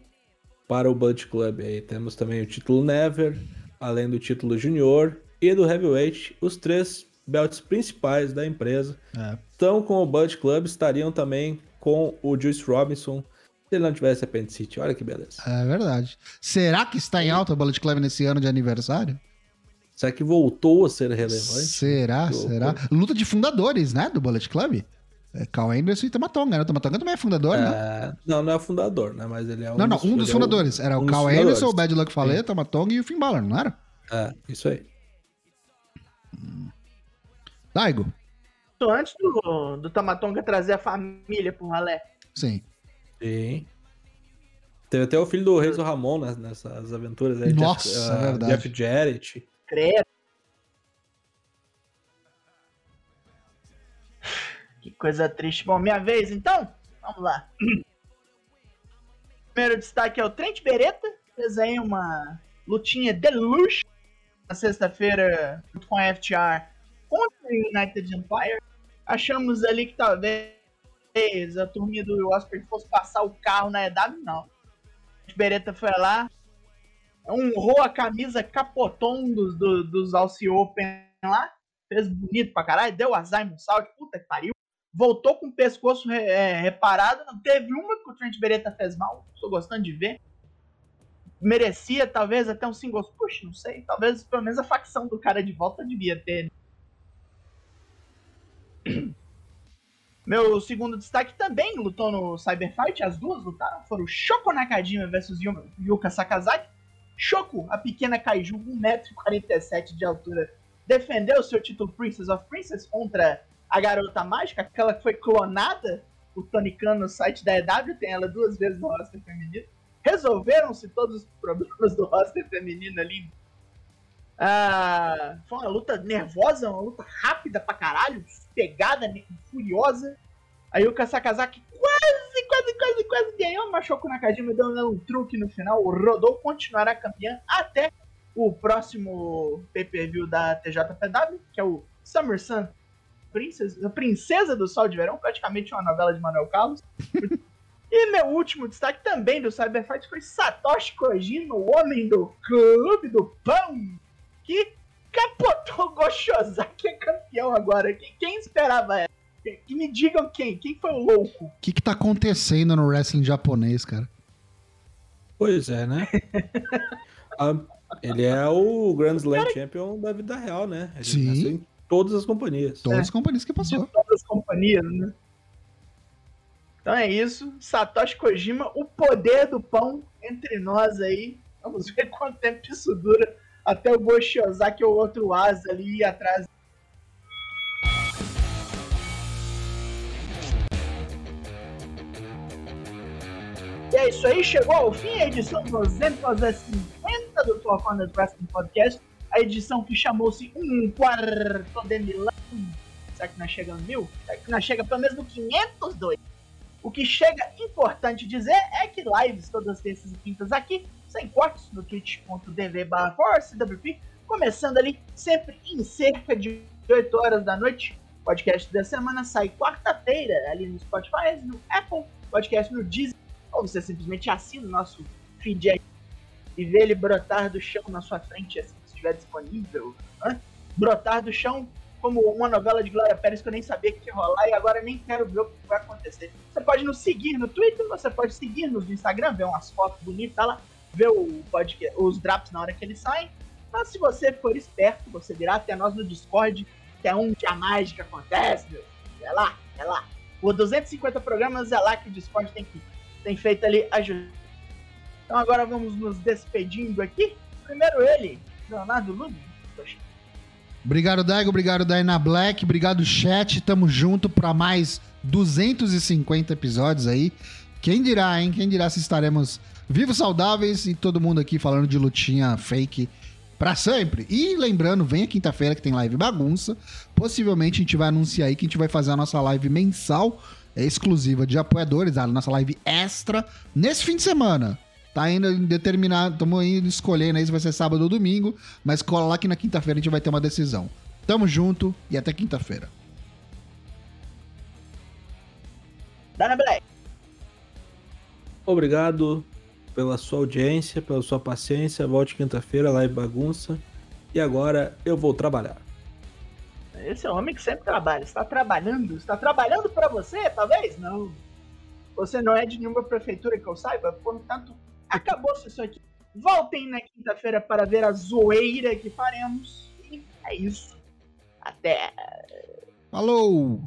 para o Bullet Club. Aí temos também o título Never, além do título Junior e do Heavyweight, os três belts principais da empresa. É. Estão com o Bullet Club, estariam também com o Juice Robinson, se ele não tivesse apendicite. Olha que beleza. É verdade. Será que está em alta o Bullet Club nesse ano de aniversário? Será que voltou a ser relevante? Será? Será? Luta de fundadores, né? Do Bullet Club? É Carl Anderson e Tamatonga, né? O Tamatonga também é fundador, né? É, não, não é o fundador, né? Mas ele é um Não, não, dos, um ele dos é o- fundadores. Era o um dos Carl fundadores. Anderson, o Bad Luck Fale, Tamatonga e o Finn Balor, não era? É, isso aí. Daigo? Antes do, do Tamatonga trazer a família pro ralé. Sim. Sim. Teve até o filho do Reis Ramon né, nessas aventuras aí. Nossa, Jeff, é ah, verdade. Jeff Jarrett. Credo. Que coisa triste. Bom, minha vez então? Vamos lá. Primeiro destaque é o Trent Beretta. Fez aí uma lutinha de luxo na sexta-feira junto com a FTR contra o United Empire. Achamos ali que talvez a turminha do Osprey fosse passar o carro na EW, não. Beretta foi lá, honrou a camisa capotom dos, do- dos Alce Open lá, fez bonito pra caralho, deu azar em Moonsault, puta que pariu. Voltou com o pescoço re- é, reparado, teve uma que o Trent Beretta fez mal, tô gostando de ver. Merecia talvez até um singles push, não sei, talvez pelo menos a facção do cara de volta devia ter. Meu segundo destaque também lutou no Cyberfight, as duas lutaram, foram o Shoko Nakajima versus Yu- Yuka Sakazaki. Shoko, a pequena kaiju, 1,47m de altura, defendeu seu título Princess of Princess contra a garota mágica, aquela que foi clonada por Tony Khan no site da EW, tem ela duas vezes no roster feminino. Resolveram-se todos os problemas do roster feminino ali. Ah, foi uma luta nervosa, uma luta rápida pra caralho, pegada, né, furiosa. Aí o Kasakazaki quase, quase, quase, quase ganhou, mas Shoko Nakajima deu um truque no final. O Rodou continuará campeão até o próximo pay-per-view da TJPW, que é o Summer Sun Princess, a Princesa do Sol de Verão, praticamente uma novela de Manuel Carlos. E meu último destaque também do Cyberfight foi Satoshi Kojima, o homem do Clube do Pão, que capotou Goshozaki é campeão agora. Quem, quem esperava essa? Que, me digam quem, quem foi o louco? O que que tá acontecendo no wrestling japonês, cara? Pois é, né? Ah, ele é o Grand Slam Champion da vida real, né? Ele Sim. nasceu em todas as companhias. Todas as companhias que De passou. todas as companhias, né? Então é isso. Satoshi Kojima, o poder do pão entre nós aí. Vamos ver quanto tempo isso dura até o Goshozaki ou outro asa ali atrás. E é isso aí, chegou ao fim a edição 250 do Four Corners Wrestling Podcast. A edição que chamou-se Um Quarto de Milão. Será que nós chegamos mil? Será que nós chega pelo menos no 502? O que chega importante dizer é que lives todas terças e quintas aqui, sem cortes, no twitch.tv barra ForceWP, começando ali sempre em cerca de 8 horas da noite. O podcast da semana sai quarta-feira ali no Spotify, no Apple, podcast no Disney, ou você simplesmente assina o nosso feed aí e vê ele brotar do chão na sua frente, assim, se estiver disponível. Hã? Brotar do chão como uma novela de Glória Pérez que eu nem sabia que ia rolar e agora nem quero ver o que vai acontecer. Você pode nos seguir no Twitter, você pode seguir-nos no Instagram, ver umas fotos bonitas lá, ver o podcast, os drops na hora que eles saem. Mas se você for esperto, você virá até nós no Discord, que é onde a mágica acontece, meu. É lá, é lá. Por 250 programas é lá que o Discord tem, que, tem feito ali ajuda. Então agora vamos nos despedindo aqui. Primeiro ele, Leonardo Lube. Obrigado, Daigo. Obrigado, Daina Black. Obrigado, chat. Tamo junto pra mais 250 episódios aí. Quem dirá, hein? Quem dirá se estaremos vivos, saudáveis e todo mundo aqui falando de lutinha fake pra sempre. E lembrando, venha quinta-feira que tem live bagunça. Possivelmente a gente vai anunciar aí que a gente vai fazer a nossa live mensal é, exclusiva de apoiadores, a nossa live extra, nesse fim de semana. Tá ainda determinado, estamos ainda escolhendo aí se vai ser sábado ou domingo, mas cola lá que na quinta-feira a gente vai ter uma decisão. Tamo junto e até quinta-feira. Dana Black. Obrigado pela sua audiência, pela sua paciência. Volte quinta-feira, live bagunça. E agora eu vou trabalhar. Esse é um homem que sempre trabalha. Está trabalhando? Está trabalhando para você, talvez? Não. Você não é de nenhuma prefeitura que eu saiba, portanto, acabou-se isso aqui. Voltem na quinta-feira para ver a zoeira que faremos. E é isso. Até. Falou!